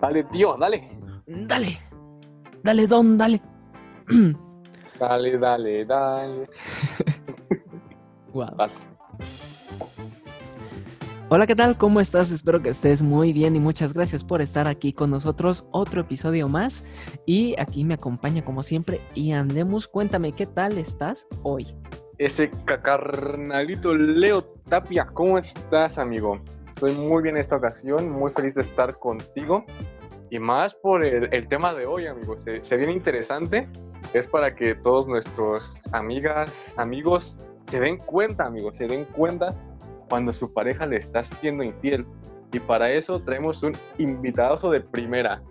Dale, tío, dale. Dale. Dale, Don, dale. Dale, dale, dale. Wow. Vas. Hola, ¿qué tal? ¿Cómo estás? Espero que estés muy bien y muchas gracias por estar aquí con nosotros. Otro episodio más. Y aquí me acompaña como siempre Ian Lemus. Cuéntame, ¿qué tal estás hoy? Ese cacarnalito Leo Tapia, ¿cómo estás, amigo? Estoy muy bien en esta ocasión, muy feliz de estar contigo. Y más por el, el tema de hoy, amigo. Se, se viene interesante. Es para que todos nuestros amigas, amigos, se den cuenta, amigos, se den cuenta cuando su pareja le está siendo infiel. Y para eso traemos un invitado de primera.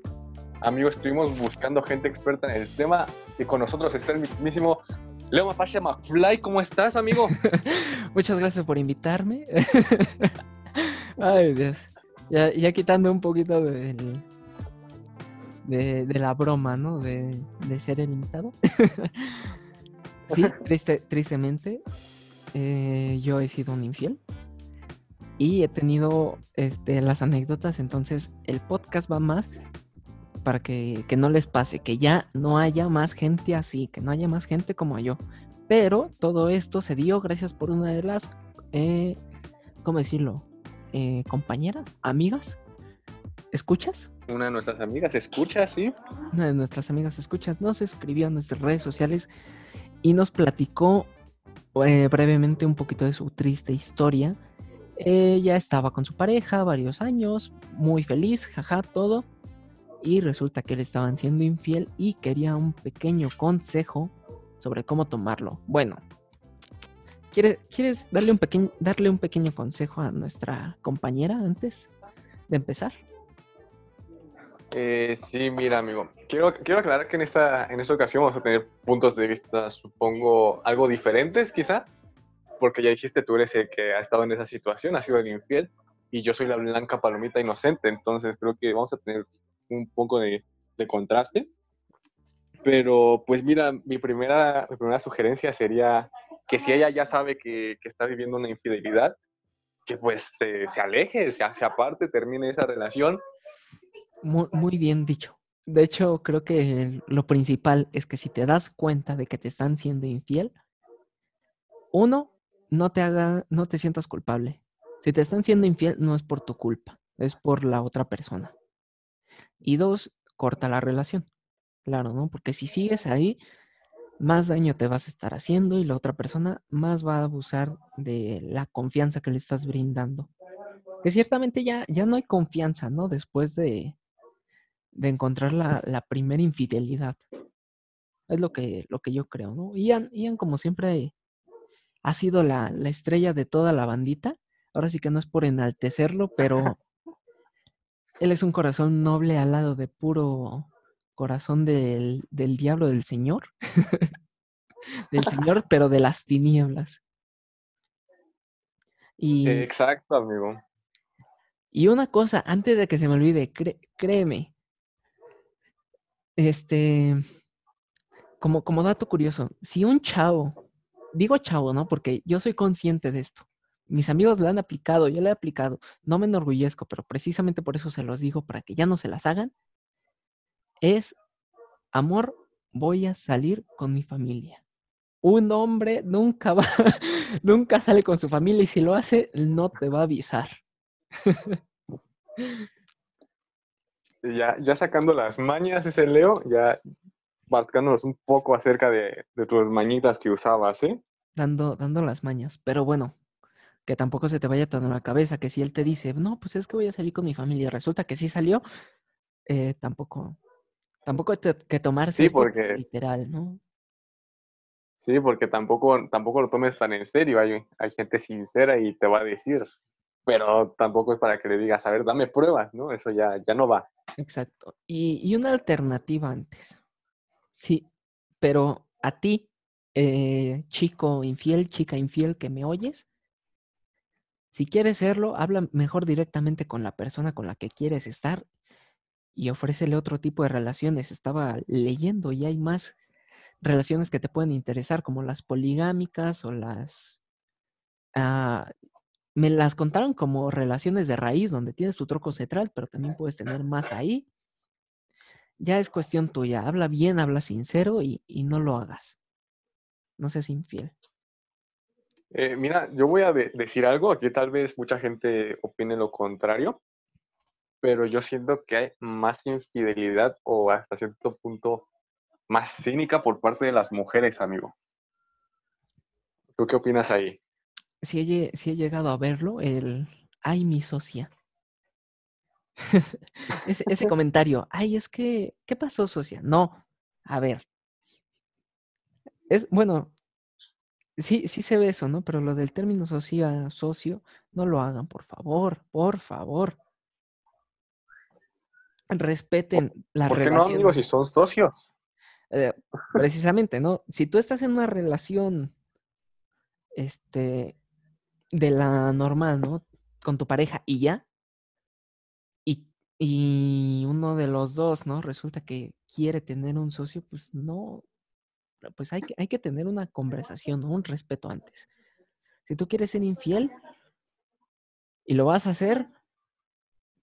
Amigos, estuvimos buscando gente experta en el tema y con nosotros está el mismísimo Leo Mapache McFly. ¿Cómo estás, amigo? Muchas gracias por invitarme. Ay, Dios. Ya, quitando un poquito de, de la broma, ¿no? De, de ser el invitado. sí, triste, tristemente, eh, yo he sido un infiel. Y he tenido este, las anécdotas, entonces el podcast va más para que, que no les pase, que ya no haya más gente así, que no haya más gente como yo. Pero todo esto se dio gracias por una de las, eh, ¿cómo decirlo? Eh, compañeras, amigas, ¿escuchas? Una de nuestras amigas escucha, ¿sí? Una de nuestras amigas escuchas nos escribió en nuestras redes sociales y nos platicó eh, brevemente un poquito de su triste historia. Ella estaba con su pareja varios años, muy feliz, jaja, todo. Y resulta que le estaban siendo infiel y quería un pequeño consejo sobre cómo tomarlo. Bueno, ¿quieres, ¿quieres darle, un pequeño, consejo a nuestra compañera antes de empezar? Eh, sí, mira, amigo. Quiero, quiero aclarar que en esta, en esta ocasión vamos a tener puntos de vista, supongo, algo diferentes, quizá. Porque ya dijiste, tú eres el que ha estado en esa situación, ha sido el infiel, y yo soy la blanca palomita inocente. Entonces creo que vamos a tener un poco de, contraste. Pero, pues mira, mi primera sugerencia sería que si ella ya sabe que, que está viviendo una infidelidad, que pues se, se aleje, se, aparte, termine esa relación Muy, muy bien dicho. De hecho, creo que lo principal es que si te das cuenta de que te están siendo infiel, uno, no te haga, no te sientas culpable. Si te están siendo infiel, no es por tu culpa, es por la otra persona. Y dos, corta la relación. Claro, ¿no? Porque si sigues ahí, más daño te vas a estar haciendo y la otra persona más va a abusar de la confianza que le estás brindando. Que ciertamente ya, ya no hay confianza, ¿no? Después de, de encontrar la, la primera infidelidad. Es lo que, lo que yo creo, ¿no? Ian, Ian, como siempre, ha sido la, la estrella de toda la bandita. Ahora sí que no es por enaltecerlo, pero él es un corazón noble al lado de puro corazón del, del diablo del Señor. del Señor, pero de las tinieblas. Y, Exacto, amigo. y una cosa, antes de que se me olvide, créeme, este, como, como dato curioso, si un chavo, digo chavo, ¿no? Porque yo soy consciente de esto. Mis amigos la han aplicado, yo la he aplicado. No me enorgullezco, pero precisamente por eso se los digo, para que ya no se las hagan. Es, amor, voy a salir con mi familia. Un hombre nunca va, nunca sale con su familia y si lo hace, no te va a avisar. Ya, ya sacando las mañas ese Leo, ya marcándonos un poco acerca de, de tus mañitas que usabas, ¿eh? dando, dando las mañas. Pero bueno, que tampoco se te vaya tan a la cabeza que si él te dice, no, pues es que voy a salir con mi familia, y resulta que sí salió, eh, tampoco, tampoco hay que tomarse Sí, esto porque- literal, ¿no? Sí, porque tampoco, tampoco lo tomes tan en serio. Hay, hay gente sincera y te va a decir, pero tampoco es para que le digas, a ver, dame pruebas, ¿no? Eso ya, ya no va. Exacto. Y, y una alternativa antes. Sí, pero a ti, eh, chico infiel, chica infiel que me oyes, si quieres serlo, habla mejor directamente con la persona con la que quieres estar y ofrécele otro tipo de relaciones. Estaba leyendo y hay más relaciones que te pueden interesar, como las poligámicas o las... ah, me las contaron como relaciones de raíz, donde tienes tu troco central, pero también puedes tener más ahí. Ya es cuestión tuya. Habla bien, habla sincero y, y no lo hagas. No seas infiel. Eh, mira, yo voy a de- decir algo, aquí tal vez mucha gente opine lo contrario, pero yo siento que hay más infidelidad o hasta cierto punto más cínica por parte de las mujeres, amigo. ¿Tú qué opinas ahí? Si he, lle- si he llegado a verlo, el ay, mi socia. ese, ese comentario, ay, es que, ¿qué pasó, socia? No, a ver. Es, bueno, sí, sí se ve eso, ¿no? Pero lo del término socia, socio, no lo hagan, por favor, por favor. Respeten la ¿Por qué no, relación. amigos, si son socios? Eh, precisamente, ¿no? Si tú estás en una relación, este, de la normal, ¿no? Con tu pareja y ya, y, y uno de los dos, ¿no? Resulta que quiere tener un socio, pues no, pues hay que, hay que tener una conversación, ¿no? Un respeto antes. Si tú quieres ser infiel y lo vas a hacer,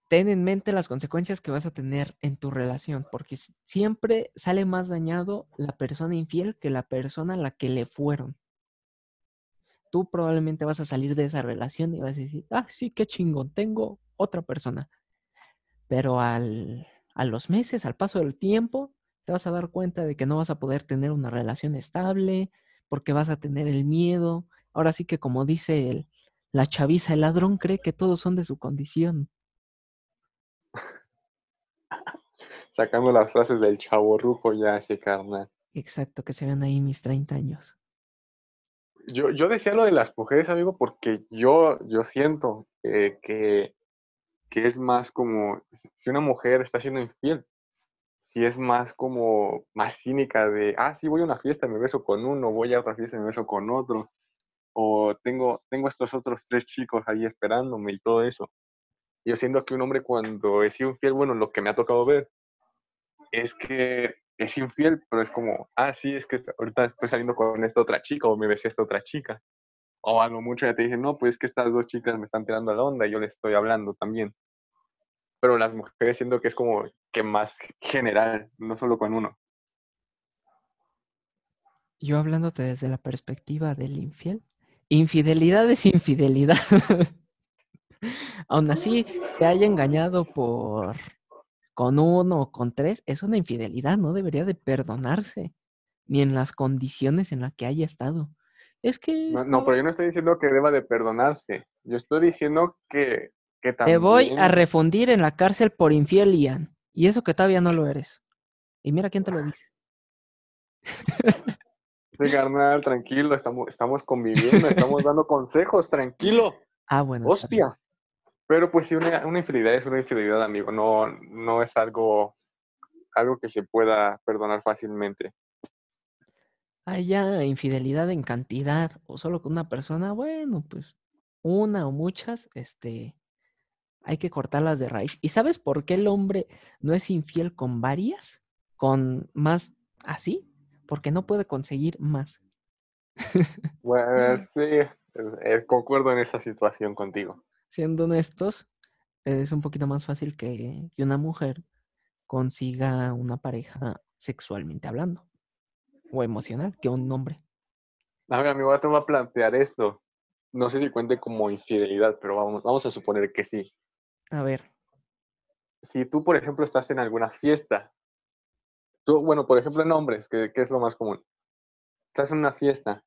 ten en mente las consecuencias que vas a tener en tu relación, porque siempre sale más dañado la persona infiel que la persona a la que le fueron. Tú probablemente vas a salir de esa relación y vas a decir, ah, sí, qué chingón, tengo otra persona. Pero al, a los meses, al paso del tiempo, te vas a dar cuenta de que no vas a poder tener una relación estable, porque vas a tener el miedo. Ahora sí que como dice el, la chaviza, el ladrón cree que todos son de su condición. Sacando las frases del chavo ruco ya ese carnal. Exacto, que se ven ahí mis 30 años. Yo, yo decía lo de las mujeres, amigo, porque yo, yo siento eh, que, que es más como, si una mujer está siendo infiel, si es más como, más cínica de, ah, sí, voy a una fiesta, me beso con uno, voy a otra fiesta, me beso con otro, o tengo, tengo estos otros tres chicos ahí esperándome y todo eso. Yo siento que un hombre cuando es infiel, bueno, lo que me ha tocado ver, es que es infiel, pero es como, ah, sí, es que ahorita estoy saliendo con esta otra chica o me besé a esta otra chica. O a mucho ya te dicen, no, pues es que estas dos chicas me están tirando la onda y yo les estoy hablando también. Pero las mujeres siento que es como que más general, no solo con uno. Yo hablándote desde la perspectiva del infiel. Infidelidad es infidelidad. Aún así, te haya engañado por con uno o con tres, es una infidelidad, no debería de perdonarse, ni en las condiciones en las que haya estado. Es que No, pero yo no estoy diciendo que deba de perdonarse. Yo estoy diciendo que, que te también... voy a refundir en la cárcel por infiel, Ian. Y eso que todavía no lo eres. Y mira quién te lo dice. Sí, carnal, tranquilo, estamos, estamos conviviendo, estamos dando consejos, tranquilo. Ah, bueno. Hostia. Pero pues sí, una, una infidelidad es una infidelidad, amigo. No, no es algo, algo que se pueda perdonar fácilmente. Hay ya infidelidad en cantidad o solo con una persona, bueno, pues una o muchas, este, hay que cortarlas de raíz. ¿Y sabes por qué el hombre no es infiel con varias? Con más así, porque no puede conseguir más. Bueno, sí, es- es- concuerdo en esa situación contigo. Siendo honestos, es un poquito más fácil que, que una mujer consiga una pareja sexualmente hablando o emocional que un hombre. A ver, amigo, ahora te voy a plantear esto. No sé si cuente como infidelidad, pero vamos, vamos a suponer que sí. A ver, Si tú, por ejemplo, estás en alguna fiesta, tú, bueno, por ejemplo, en hombres, que, que es lo más común, estás en una fiesta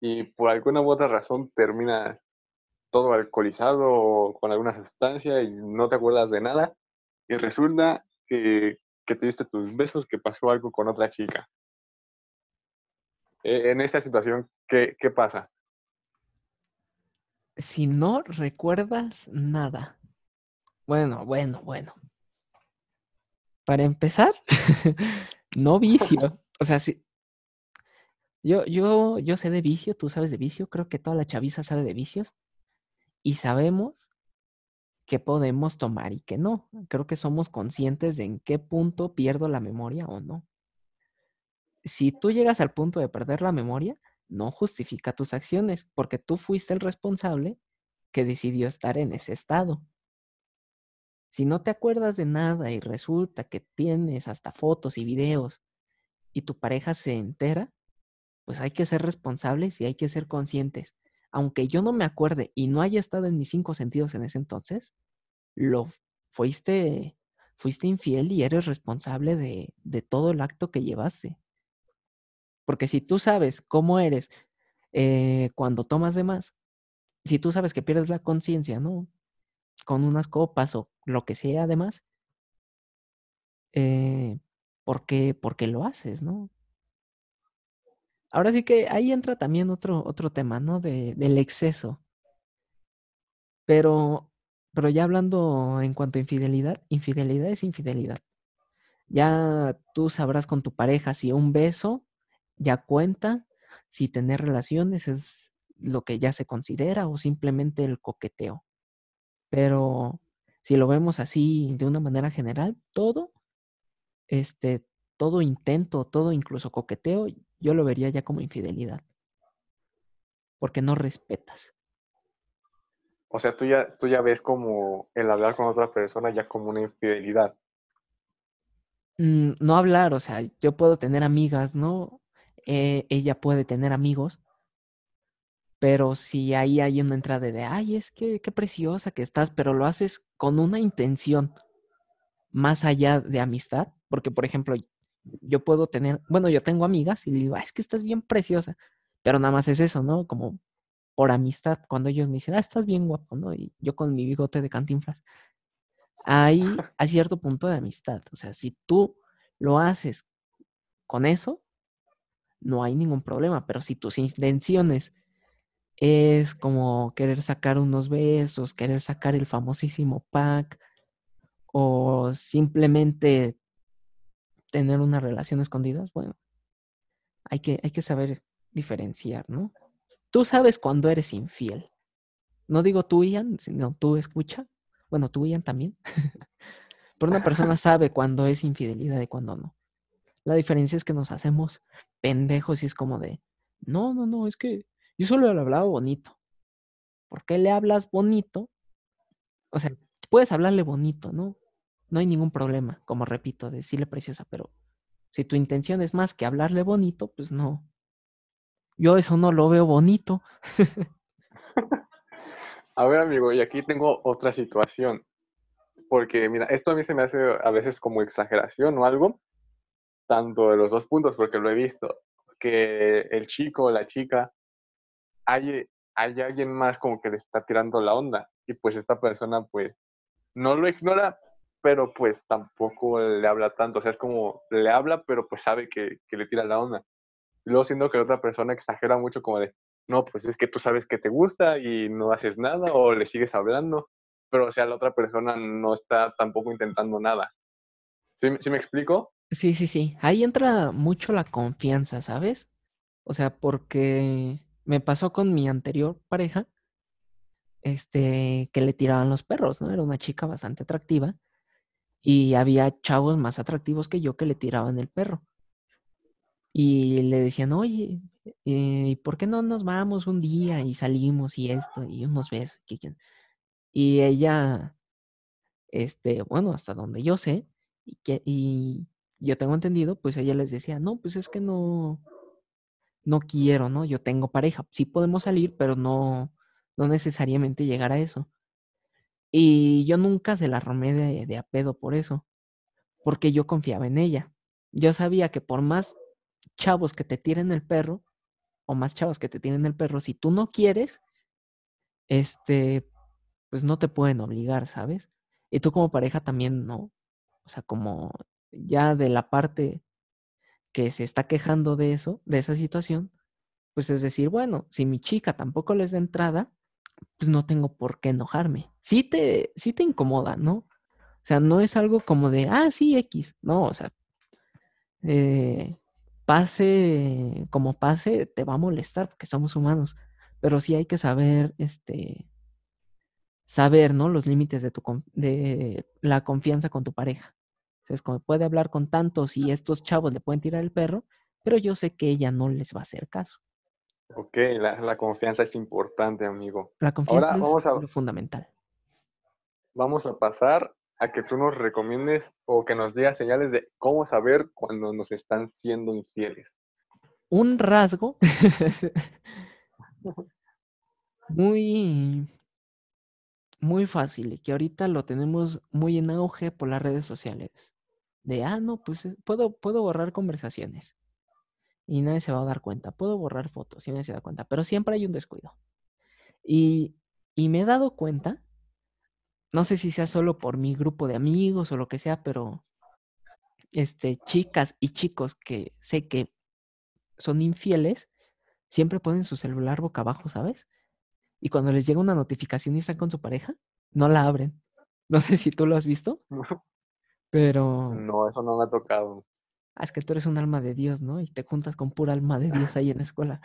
y por alguna u otra razón terminas todo alcoholizado o con alguna sustancia y no te acuerdas de nada, y resulta que, que te diste tus besos, que pasó algo con otra chica. E- En esta situación, ¿qué, qué pasa? si no recuerdas nada. Bueno, bueno, bueno. Para empezar, no vicio. O sea, sí. Yo, yo, yo sé de vicio, tú sabes de vicio, creo que toda la chaviza sabe de vicios. Y sabemos que podemos tomar y que no. Creo que somos conscientes de en qué punto pierdo la memoria o no. Si tú llegas al punto de perder la memoria, no justifica tus acciones, porque tú fuiste el responsable que decidió estar en ese estado. Si no te acuerdas de nada y resulta que tienes hasta fotos y videos y tu pareja se entera, pues hay que ser responsables y hay que ser conscientes. Aunque yo no me acuerde y no haya estado en mis cinco sentidos en ese entonces, lo fuiste, fuiste infiel y eres responsable de, todo el acto que llevaste. Porque si tú sabes cómo eres eh, cuando tomas de más, si tú sabes que pierdes la conciencia, ¿no? Con unas copas o lo que sea además, eh, ¿por, qué, ¿por qué lo haces, no? Ahora sí que ahí entra también otro, otro tema, ¿no? De, del exceso. Pero, pero ya hablando en cuanto a infidelidad, infidelidad es infidelidad. Ya tú sabrás con tu pareja si un beso ya cuenta, si tener relaciones es lo que ya se considera o simplemente el coqueteo. Pero si lo vemos así de una manera general, todo, este, todo intento, todo incluso coqueteo, yo lo vería ya como infidelidad. Porque no respetas. O sea, tú ya, tú ya ves como el hablar con otra persona ya como una infidelidad. Mm, no hablar, o sea, yo puedo tener amigas, ¿no? Eh, ella puede tener amigos, pero si ahí hay una entrada de, ay, es que qué preciosa que estás, pero lo haces con una intención más allá de amistad, porque por ejemplo, yo puedo tener, bueno, yo tengo amigas y le digo, es que estás bien preciosa, pero nada más es eso, ¿no? Como por amistad, cuando ellos me dicen, ah, estás bien guapo, ¿no? Y yo con mi bigote de cantinflas. Hay, hay cierto punto de amistad, o sea, si tú lo haces con eso, no hay ningún problema, pero si tus intenciones es como querer sacar unos besos, querer sacar el famosísimo pack o simplemente tener una relación escondida, bueno, hay que, hay que saber diferenciar, ¿no? Tú sabes cuando eres infiel. No digo tú, Ian, sino tú escucha. Bueno, tú, Ian, también. Pero una persona sabe cuando es infidelidad y cuando no. La diferencia es que nos hacemos pendejos y es como de, no, no, no, es que yo solo le hablaba bonito. ¿Por qué le hablas bonito? O sea, puedes hablarle bonito, ¿no? No hay ningún problema, como repito, decirle preciosa, pero si tu intención es más que hablarle bonito, pues no. Yo eso no lo veo bonito. a ver, amigo, y aquí tengo otra situación. Porque, mira, esto a mí se me hace a veces como exageración o algo, tanto de los dos puntos, porque lo he visto, que el chico o la chica hay, hay alguien más como que le está tirando la onda y pues esta persona pues no lo ignora, pero pues tampoco le habla tanto, o sea, es como le habla, pero pues sabe que, le tira la onda. Luego siendo que la otra persona exagera mucho como de, no, pues es que tú sabes que te gusta y no haces nada o le sigues hablando, pero o sea, la otra persona no está tampoco intentando nada. ¿Sí, ¿Sí me explico? Sí, sí, sí. Ahí entra mucho la confianza, ¿sabes? O sea, porque me pasó con mi anterior pareja, este, que le tiraban los perros, ¿no? Era una chica bastante atractiva y había chavos más atractivos que yo que le tiraban el perro. Y le decían, oye, eh, ¿y por qué no nos vamos un día y salimos y esto y unos besos? Y ella, este, bueno, hasta donde yo sé, y, que, y yo tengo entendido, pues ella les decía, no, pues es que no, no quiero, ¿no? Yo tengo pareja, sí podemos salir, pero no, no necesariamente llegar a eso. Y yo nunca se la romé de, de a pedo por eso, porque yo confiaba en ella. Yo sabía que por más chavos que te tiren el perro, o más chavos que te tiren el perro, si tú no quieres, este, pues no te pueden obligar, ¿sabes? Y tú como pareja también, ¿no? O sea, como ya de la parte que se está quejando de eso, de esa situación, pues es decir, bueno, si mi chica tampoco les da entrada, pues no tengo por qué enojarme. Sí te, te incomoda, ¿no? O sea, no es algo como de, ah, sí, X, no, o sea, eh, pase como pase, te va a molestar porque somos humanos, pero sí hay que saber, este, saber, ¿no? Los límites de, tu, de la confianza con tu pareja. Es como puede hablar con tantos y estos chavos le pueden tirar el perro, pero yo sé que ella no les va a hacer caso. Ok, la, la confianza es importante, amigo. La confianza Ahora es vamos a, lo fundamental. vamos a pasar a que tú nos recomiendes o que nos digas señales de cómo saber cuando nos están siendo infieles. Un rasgo muy, muy fácil y que ahorita lo tenemos muy en auge por las redes sociales. De, ah, no, pues eh, puedo, puedo borrar conversaciones y nadie se va a dar cuenta. Puedo borrar fotos y nadie se da cuenta, pero siempre hay un descuido. Y, y me he dado cuenta, no sé si sea solo por mi grupo de amigos o lo que sea, pero este, chicas y chicos que sé que son infieles, siempre ponen su celular boca abajo, ¿sabes? Y cuando les llega una notificación y están con su pareja, no la abren. No sé si tú lo has visto, pero No, eso no me ha tocado. Ah, es que tú eres un alma de Dios, ¿no? Y te juntas con pura alma de Dios ahí en la escuela.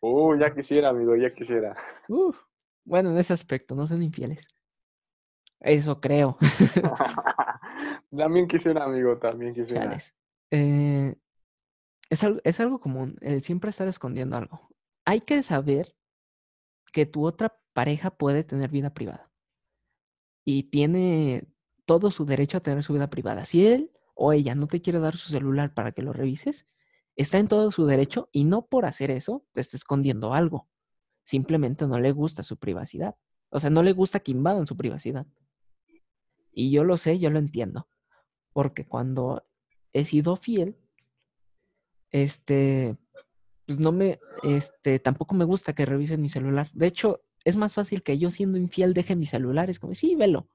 Uh, ya quisiera, amigo, ya quisiera. Uf, bueno, en ese aspecto, no son infieles. Eso creo. También quisiera, amigo, también quisiera. Eh, es, algo, es algo común, el siempre estar escondiendo algo. Hay que saber que tu otra pareja puede tener vida privada. Y tiene todo su derecho a tener su vida privada. Si él o ella no te quiere dar su celular para que lo revises, está en todo su derecho y no por hacer eso te está escondiendo algo. Simplemente no le gusta su privacidad. O sea, no le gusta que invadan su privacidad. Y yo lo sé, yo lo entiendo. Porque cuando he sido fiel, este, pues no me, este, tampoco me gusta que revisen mi celular. De hecho, es más fácil que yo siendo infiel deje mi celular. Es como, sí, velo.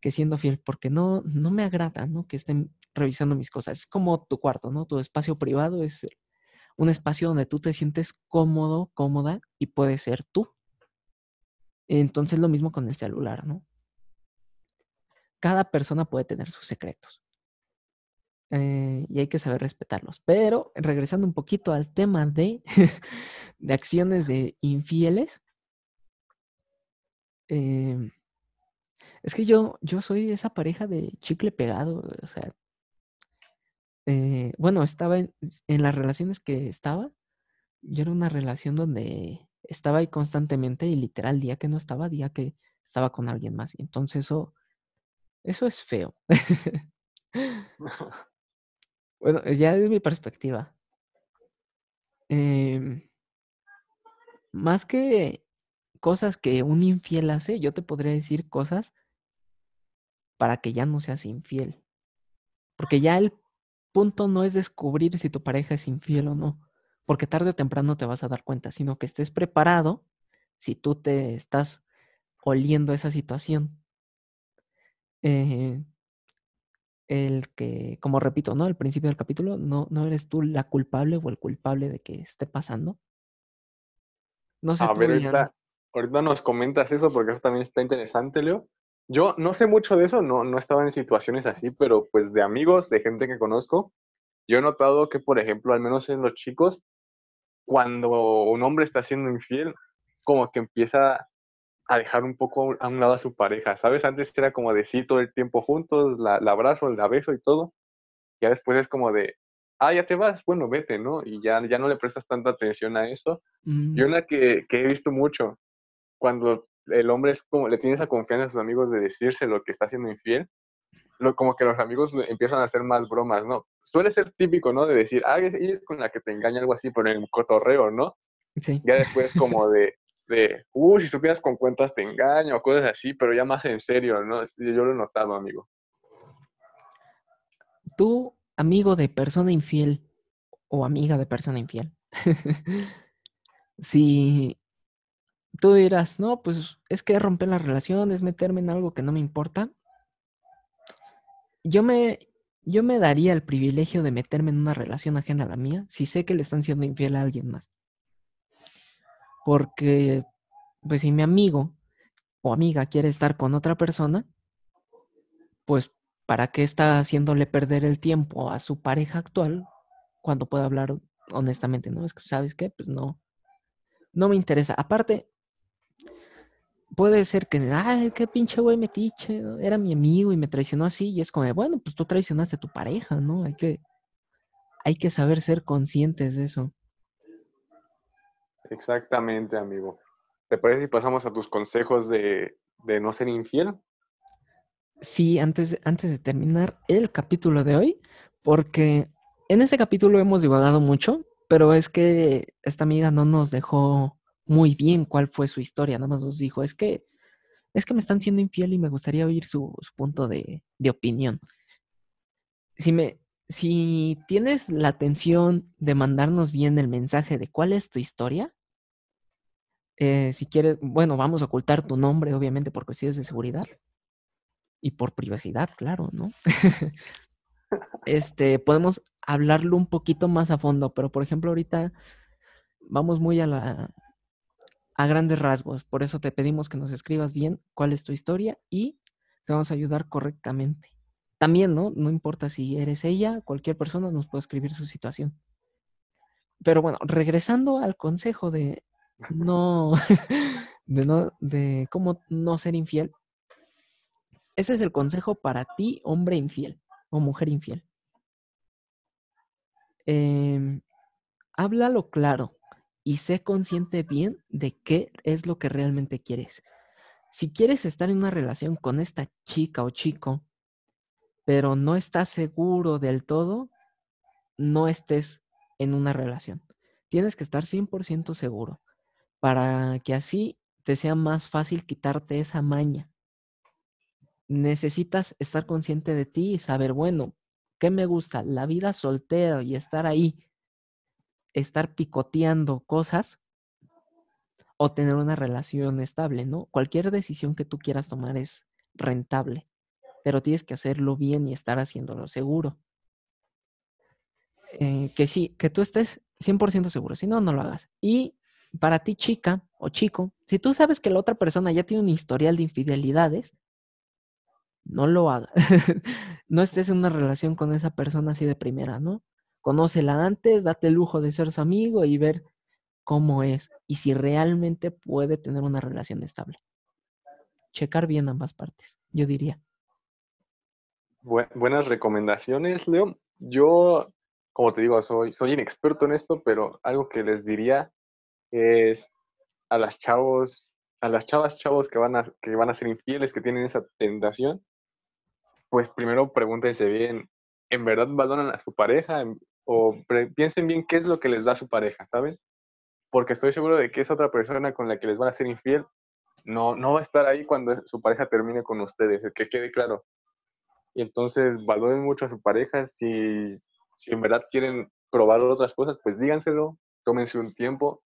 Que siendo fiel, porque no, no me agrada, ¿no? Que estén revisando mis cosas. Es como tu cuarto, ¿no? Tu espacio privado es un espacio donde tú te sientes cómodo, cómoda y puedes ser tú. Entonces lo mismo con el celular, ¿no? Cada persona puede tener sus secretos. eh, y hay que saber respetarlos. Pero regresando un poquito al tema de, de acciones de infieles, eh, es que yo, yo soy esa pareja de chicle pegado, o sea, eh, bueno, estaba en, en las relaciones que estaba, yo era una relación donde estaba ahí constantemente y literal día que no estaba, día que estaba con alguien más. Y entonces eso, eso es feo. Bueno, ya es mi perspectiva. Em, más que cosas que un infiel hace, yo te podría decir cosas para que ya no seas infiel. Porque ya el punto no es descubrir si tu pareja es infiel o no, porque tarde o temprano te vas a dar cuenta, sino que estés preparado si tú te estás oliendo esa situación. Eh, el que, como repito, ¿no? Al principio del capítulo, no, no eres tú la culpable o el culpable de que esté pasando. No sé A tú, ver, ahorita, ahorita nos comentas eso porque eso también está interesante, Leo. Yo no sé mucho de eso, no, no estaba en situaciones así, pero pues de amigos, de gente que conozco, yo he notado que, por ejemplo, al menos en los chicos, cuando un hombre está siendo infiel, como que empieza a dejar un poco a un lado a su pareja, ¿sabes? Antes era como de sí todo el tiempo juntos, la, la abrazo, la beso y todo. Ya después es como de, ah, ya te vas, bueno, vete, ¿no? Y ya, ya no le prestas tanta atención a eso. Mm, Y una que, que he visto mucho, cuando el hombre es como, le tiene esa confianza a sus amigos de decirse lo que está haciendo infiel, lo, como que los amigos empiezan a hacer más bromas, ¿no? Suele ser típico, ¿no? De decir, ah, es- con la que te engaña algo así, pero en el cotorreo, ¿no? sí. Ya después como de, de, uy, si supieras con cuentas te engaño, o cosas así, pero ya más en serio, ¿no? Yo lo he notado, amigo. Tú, amigo de persona infiel o amiga de persona infiel, si tú dirás, no, pues es que romper la relación, es meterme en algo que no me importa, yo me, yo me daría el privilegio de meterme en una relación ajena a la mía si sé que le están siendo infiel a alguien más. Porque, pues si mi amigo o amiga quiere estar con otra persona, pues ¿para qué está haciéndole perder el tiempo a su pareja actual cuando puede hablar honestamente? No, es que, ¿sabes qué? Pues no, no me interesa. Aparte, puede ser que, ay, qué pinche güey metiche, era mi amigo y me traicionó así, y es como, de, bueno, pues tú traicionaste a tu pareja, ¿no? Hay que, hay que saber ser conscientes de eso. Exactamente, amigo. ¿Te parece si pasamos a tus consejos de, de no ser infiel? Sí, antes, antes de terminar el capítulo de hoy, porque en este capítulo hemos divagado mucho, pero es que esta amiga no nos dejó muy bien cuál fue su historia, nada más nos dijo, es que, es que me están siendo infiel y me gustaría oír su, su punto de, de opinión. Si me, si tienes la atención de mandarnos bien el mensaje de cuál es tu historia, eh, si quieres, bueno, vamos a ocultar tu nombre, obviamente, por cuestiones de seguridad y por privacidad, claro, ¿no? este, podemos hablarlo un poquito más a fondo, pero por ejemplo, ahorita vamos muy a la a grandes rasgos, por eso te pedimos que nos escribas bien cuál es tu historia y te vamos a ayudar correctamente. También, ¿no? No importa si eres ella, cualquier persona nos puede escribir su situación. Pero bueno, regresando al consejo de no, de no, de cómo no ser infiel. Ese es el consejo para ti, hombre infiel o mujer infiel. Eh, háblalo claro y sé consciente bien de qué es lo que realmente quieres. Si quieres estar en una relación con esta chica o chico pero no estás seguro del todo, no estés en una relación. Tienes que estar 100% seguro para que así te sea más fácil quitarte esa maña. Necesitas estar consciente de ti y saber, bueno, ¿qué me gusta? La vida soltera y estar ahí, estar picoteando cosas o tener una relación estable, ¿no? Cualquier decisión que tú quieras tomar es rentable pero tienes que hacerlo bien y estar haciéndolo seguro. Eh, que sí, que tú estés 100% seguro, si no, no lo hagas. Y para ti, chica o chico, si tú sabes que la otra persona ya tiene un historial de infidelidades, no lo hagas. no estés en una relación con esa persona así de primera, ¿no? Conócela antes, date el lujo de ser su amigo y ver cómo es y si realmente puede tener una relación estable. Checar bien ambas partes, yo diría buenas recomendaciones, Leo. Yo, como te digo, soy, soy inexperto en esto, pero algo que les diría es a las chavos, a las chavas chavos que van a, que van a ser infieles, que tienen esa tentación, pues primero pregúntense bien, ¿en verdad valoran a su pareja? O piensen bien qué es lo que les da su pareja, ¿saben? Porque estoy seguro de que esa otra persona con la que les van a ser infiel no, no va a estar ahí cuando su pareja termine con ustedes, que quede claro y entonces valoren mucho a su pareja. Si, si en verdad quieren probar otras cosas, pues díganselo, tómense un tiempo,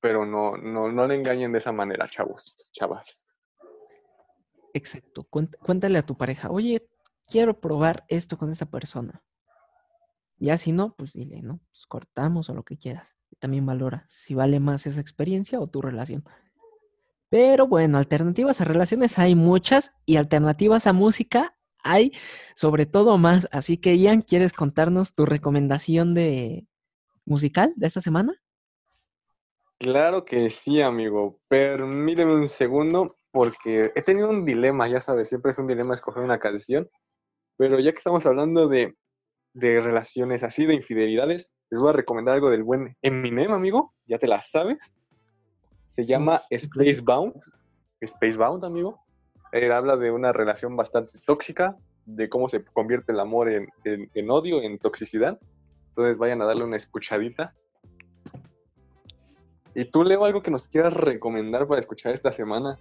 pero no, no, no le engañen de esa manera, chavos, chavas. Exacto. Cuéntale a tu pareja, oye, quiero probar esto con esta persona. Ya si no, pues dile, ¿no? Pues cortamos o lo que quieras. También valora si vale más esa experiencia o tu relación. Pero bueno, alternativas a relaciones hay muchas y alternativas a música hay sobre todo más. Así que, Ian, ¿quieres contarnos tu recomendación de musical de esta semana? Claro que sí, amigo. Permíteme un segundo porque he tenido un dilema, ya sabes, siempre es un dilema escoger una canción. Pero ya que estamos hablando de, de relaciones así, de infidelidades, les voy a recomendar algo del buen Eminem, amigo. Ya te la sabes. Se llama Spacebound. Spacebound, amigo. Él habla de una relación bastante tóxica, de cómo se convierte el amor en, odio, en toxicidad. Entonces vayan a darle una escuchadita. ¿Y tú, Leo, algo que nos quieras recomendar para escuchar esta semana?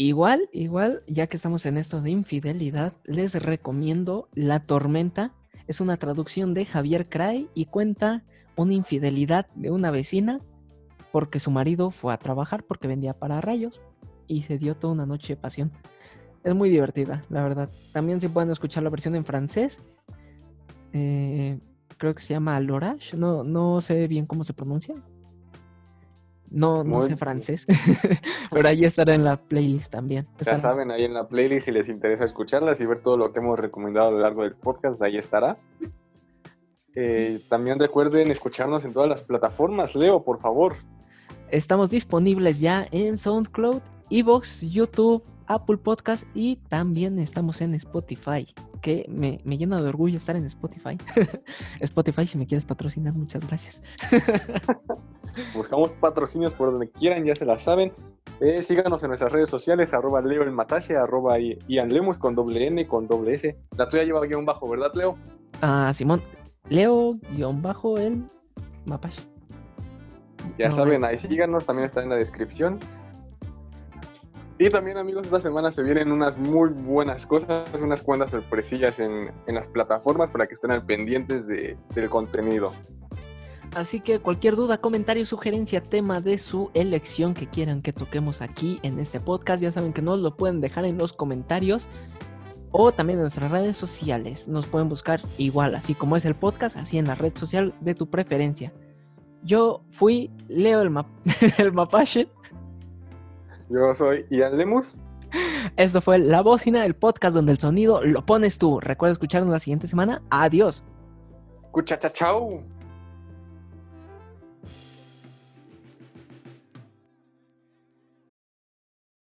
Igual, igual, ya que estamos en esto de infidelidad, les recomiendo La Tormenta. Es una traducción de Javier Cray y cuenta una infidelidad de una vecina porque su marido fue a trabajar porque vendía para rayos y se dio toda una noche de pasión. Es muy divertida, la verdad. También se pueden escuchar la versión en francés. Eh, creo que se llama Lorage. No, no sé bien cómo se pronuncia. No, no sé francés. Pero ahí estará en la playlist también. Ya saben, ahí en la playlist si les interesa escucharlas y ver todo lo que hemos recomendado a lo largo del podcast, ahí estará. Eh, también recuerden escucharnos en todas las plataformas. Leo, por favor. Estamos disponibles ya en SoundCloud Evox, YouTube, Apple Podcast y también estamos en Spotify, que me, me llena de orgullo estar en Spotify. Spotify, si me quieres patrocinar, muchas gracias. Buscamos patrocinios por donde quieran, ya se la saben. Eh, síganos en nuestras redes sociales, arroba Leo el Matache, arroba Ian Lemus con doble N, con doble S. La tuya lleva guion bajo, ¿verdad, Leo? Ah, Simón, Leo guion bajo el Mapache. Ya No, saben, ahí síganos, también está en la descripción. Y también, amigos, esta semana se vienen unas muy buenas cosas, unas cuantas sorpresillas en, en las plataformas para que estén al pendientes de- del contenido. Así que cualquier duda, comentario, sugerencia, tema de su elección que quieran que toquemos aquí en este podcast, ya saben que nos lo pueden dejar en los comentarios o también en nuestras redes sociales. Nos pueden buscar igual, así como es el podcast, así en la red social de tu preferencia. Yo fui Leo el, Map- el Mapache. Yo soy Ian Lemus. Esto fue La Bocina, el podcast donde el sonido lo pones tú. Recuerda escucharnos la siguiente semana. Adiós. Cucha, chao.